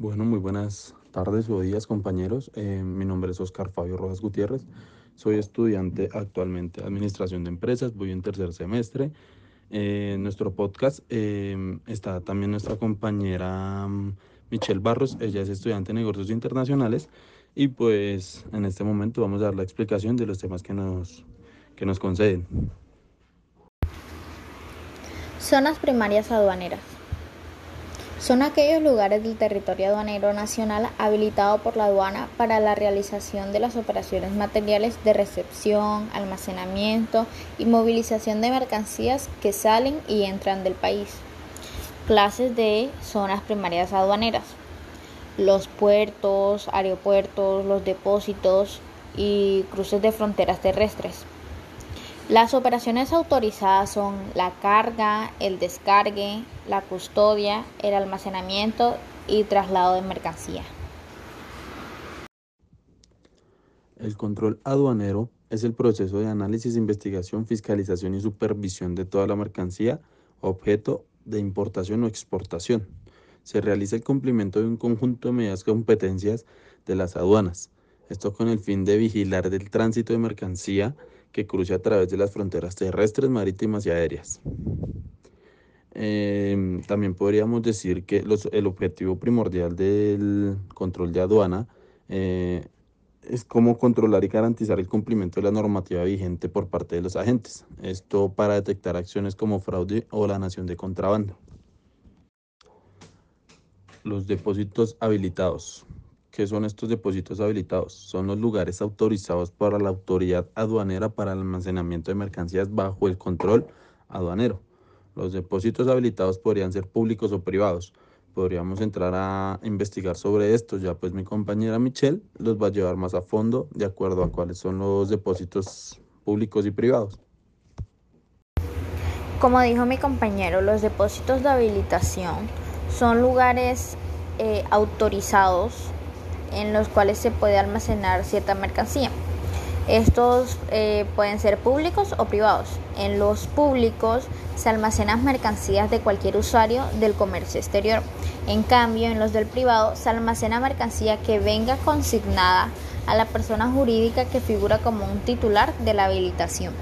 Bueno, muy buenas tardes o días compañeros. Eh, mi nombre es Oscar Fabio Rojas Gutiérrez. Soy estudiante actualmente de Administración de Empresas, voy en tercer semestre. Eh, nuestro podcast eh, está también nuestra compañera mm, Michelle Barros, ella es estudiante de negocios internacionales y pues en este momento vamos a dar la explicación de los temas que nos, que nos conceden. Zonas primarias aduaneras. Son aquellos lugares del territorio aduanero nacional habilitado por la aduana para la realización de las operaciones materiales de recepción, almacenamiento y movilización de mercancías que salen y entran del país. Clases de zonas primarias aduaneras. Los puertos, aeropuertos, los depósitos y cruces de fronteras terrestres. Las operaciones autorizadas son la carga, el descargue, la custodia, el almacenamiento y traslado de mercancía. El control aduanero es el proceso de análisis, investigación, fiscalización y supervisión de toda la mercancía, objeto de importación o exportación. Se realiza el cumplimiento de un conjunto de medidas competencias de las aduanas. Esto con el fin de vigilar el tránsito de mercancía que cruce a través de las fronteras terrestres, marítimas y aéreas. Em, también podríamos decir que el objetivo primordial del control de aduana eh, es cómo controlar y garantizar el cumplimiento de la normativa vigente por parte de los agentes. Esto para detectar acciones como fraude o la nación de contrabando. Los depósitos habilitados. ¿Qué son estos depósitos habilitados? Son los lugares autorizados para la autoridad aduanera para el almacenamiento de mercancías bajo el control aduanero. Los depósitos habilitados podrían ser públicos o privados. Podríamos entrar a investigar sobre esto, ya pues mi compañera Michelle los va a llevar más a fondo de acuerdo a cuáles son los depósitos públicos y privados. Como dijo mi compañero, los depósitos de habilitación son lugares eh, autorizados en los cuales se puede almacenar cierta mercancía. Estos eh, pueden ser públicos o privados. En los públicos se almacenan mercancías de cualquier usuario del comercio exterior. En cambio, en los del privado se almacena mercancía que venga consignada a la persona jurídica que figura como un titular de la habilitación.